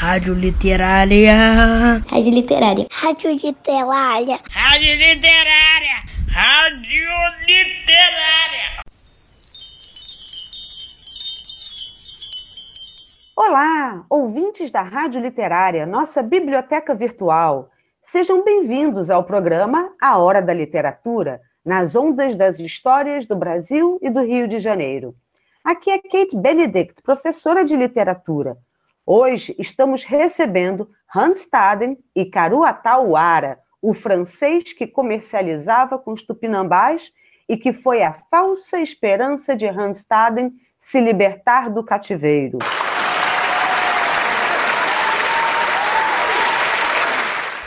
Rádio Literária. Rádio Literária. Rádio Literária. Rádio Literária. Rádio Literária. Olá, ouvintes da Rádio Literária, nossa biblioteca virtual. Sejam bem-vindos ao programa A Hora da Literatura, nas ondas das histórias do Brasil e do Rio de Janeiro. Aqui é Kate Benedict, professora de literatura. Hoje estamos recebendo Hans Staden e Karu Atauara, o francês que comercializava com os tupinambás e que foi a falsa esperança de Hans Staden se libertar do cativeiro.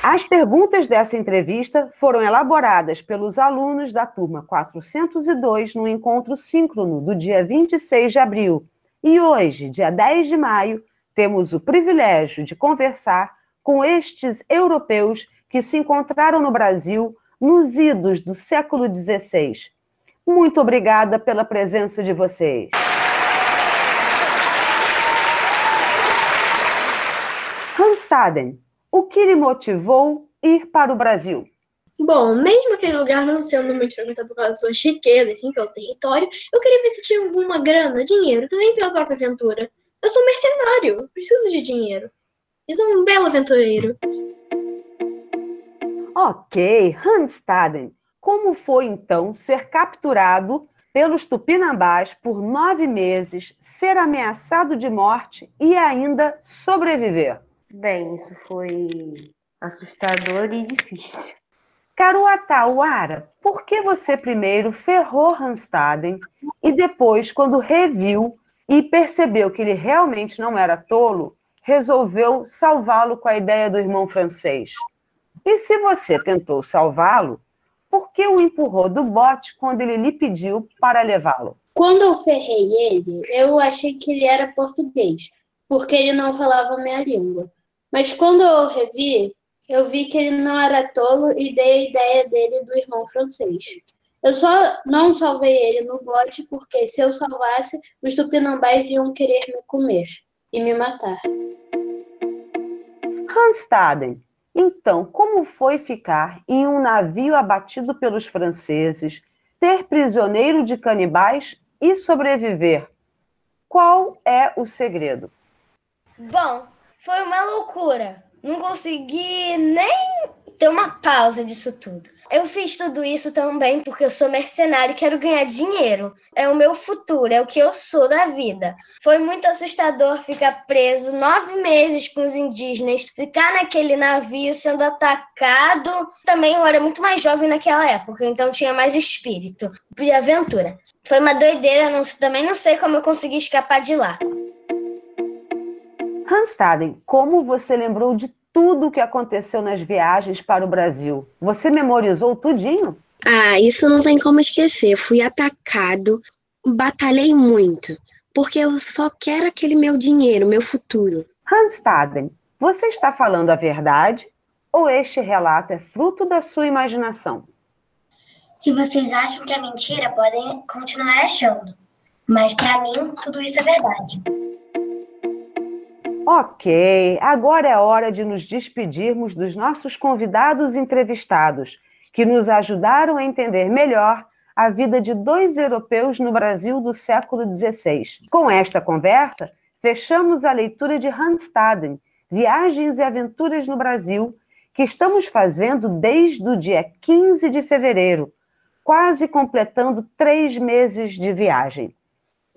As perguntas dessa entrevista foram elaboradas pelos alunos da turma 402 no encontro síncrono do dia 26 de abril. E hoje, dia 10 de maio, temos o privilégio de conversar com estes europeus que se encontraram no Brasil nos idos do século XVI. Muito obrigada pela presença de vocês. Hans Staden, o que lhe motivou ir para o Brasil? Bom, mesmo aquele lugar não sendo muito frequentado por causa da sua chiqueza, assim, pelo território, eu queria ver se tinha alguma grana, dinheiro, também pela própria aventura. Eu sou mercenário, preciso de dinheiro. Eu sou um belo aventureiro. Ok, Handstaden. Como foi então ser capturado pelos tupinambás por nove meses, ser ameaçado de morte e ainda sobreviver? Bem, isso foi assustador e difícil. Caruatauara, por que você primeiro ferrou Hanstaden e depois, quando reviu, e percebeu que ele realmente não era tolo, resolveu salvá-lo com a ideia do irmão francês. E se você tentou salvá-lo, por que o empurrou do bote quando ele lhe pediu para levá-lo? Quando eu ferrei ele, eu achei que ele era português, porque ele não falava minha língua. Mas quando eu revi, eu vi que ele não era tolo e dei a ideia dele do irmão francês. Eu só não salvei ele no bote porque se eu salvasse, os tupinambás iam querer me comer e me matar. Hanstaden, então, como foi ficar em um navio abatido pelos franceses, ser prisioneiro de canibais e sobreviver? Qual é o segredo? Bom, foi uma loucura. Não consegui nem ter uma pausa disso tudo. Eu fiz tudo isso também porque eu sou mercenário e quero ganhar dinheiro. É o meu futuro, é o que eu sou da vida. Foi muito assustador ficar preso nove meses com os indígenas, ficar naquele navio sendo atacado. Também eu era muito mais jovem naquela época, então tinha mais espírito de aventura. Foi uma doideira, não, também não sei como eu consegui escapar de lá. Hanstaden, como você lembrou de tudo o que aconteceu nas viagens para o Brasil. Você memorizou tudinho? Ah, isso não tem como esquecer. Fui atacado, batalhei muito, porque eu só quero aquele meu dinheiro, meu futuro. Hans Staden, você está falando a verdade ou este relato é fruto da sua imaginação? Se vocês acham que é mentira, podem continuar achando. Mas para mim, tudo isso é verdade. Ok, agora é hora de nos despedirmos dos nossos convidados entrevistados, que nos ajudaram a entender melhor a vida de dois europeus no Brasil do século XVI. Com esta conversa, fechamos a leitura de Hans Staden, Viagens e Aventuras no Brasil, que estamos fazendo desde o dia 15 de fevereiro, quase completando três meses de viagem.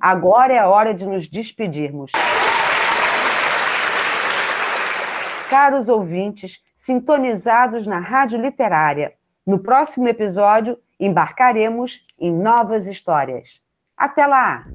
Agora é a hora de nos despedirmos. Caros ouvintes sintonizados na Rádio Literária. No próximo episódio, embarcaremos em novas histórias. Até lá!